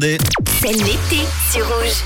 It. C'est l'été sur Rouge.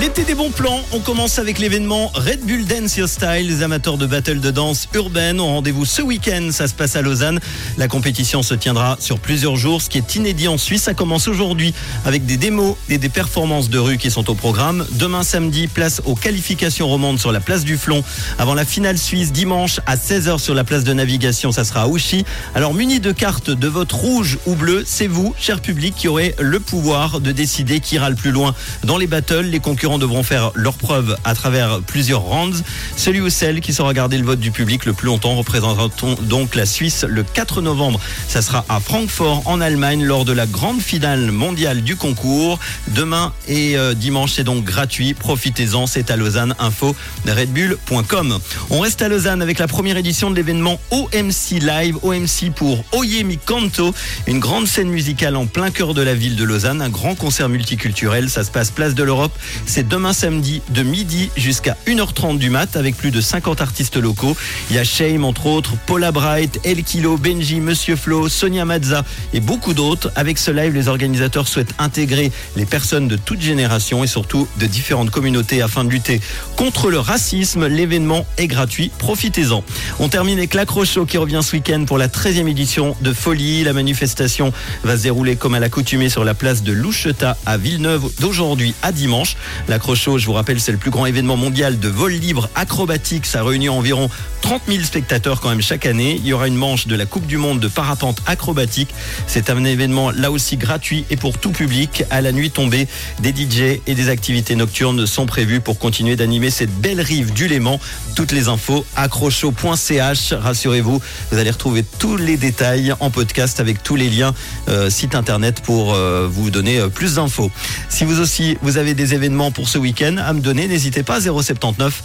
L'été des bons plans, on commence avec l'événement Red Bull Dance Your Style. Les amateurs de battle de danse urbaine ont rendez-vous ce week-end. Ça se passe à Lausanne. La compétition se tiendra sur plusieurs jours. Ce qui est inédit en Suisse, ça commence aujourd'hui avec des démos et des performances de rue qui sont au programme. Demain samedi, place aux qualifications romandes sur la place du Flon. Avant la finale suisse, dimanche à 16h sur la place de navigation, ça sera à Ouchy. Alors muni de cartes de vote rouge ou bleu, c'est vous, cher public, qui aurez le pouvoir de décider qui ira le plus loin dans les battles. Les concurrents devront faire leur preuve à travers plusieurs rounds. Celui ou celle qui saura garder le vote du public le plus longtemps représentera donc la Suisse le 4 novembre. Ça sera à Francfort en Allemagne lors de la grande finale mondiale du concours. Demain et euh, dimanche, c'est donc gratuit. Profitez-en, c'est à Lausanne. Info redbull.com. On reste à Lausanne avec la première édition de l'événement OMC Live. OMC pour Oye Mi Canto, une grande scène musicale en plein cœur de la ville de Lausanne, un grand concert multiculturel. Ça se passe place de l'Europe. C'est demain samedi de midi jusqu'à 1h30 du mat avec plus de 50 artistes locaux. Il y a Shame entre autres, Paula Bright, El Kilo, Benji, Monsieur Flo, Sonia Mazza et beaucoup d'autres. Avec ce live, les organisateurs souhaitent intégrer les personnes de toute génération et surtout de différentes communautés afin de lutter contre le racisme. L'événement est gratuit. Profitez-en. On termine avec l'Accrocho qui revient ce week-end pour la 13e édition de Folie. La manifestation va se dérouler comme à l'accoutumée sur la place de Loucheta à Villeneuve d'aujourd'hui à dimanche. L'Accrocho, je vous rappelle, c'est le plus grand événement mondial de vol libre acrobatique. Ça réunit environ 30 000 spectateurs quand même chaque année. Il y aura une manche de la Coupe du Monde de parapente acrobatique. C'est un événement là aussi gratuit et pour tout public. À la nuit tombée, des DJ et des activités nocturnes sont prévues pour continuer d'animer cette belle rive du Léman. Toutes les infos accrocho.ch. Rassurez-vous, vous allez retrouver tous les détails en podcast avec tous les liens euh, site internet pour euh, vous donner euh, plus d'infos. Si vous aussi vous avez des événements pour ce week-end à me donner, n'hésitez pas 079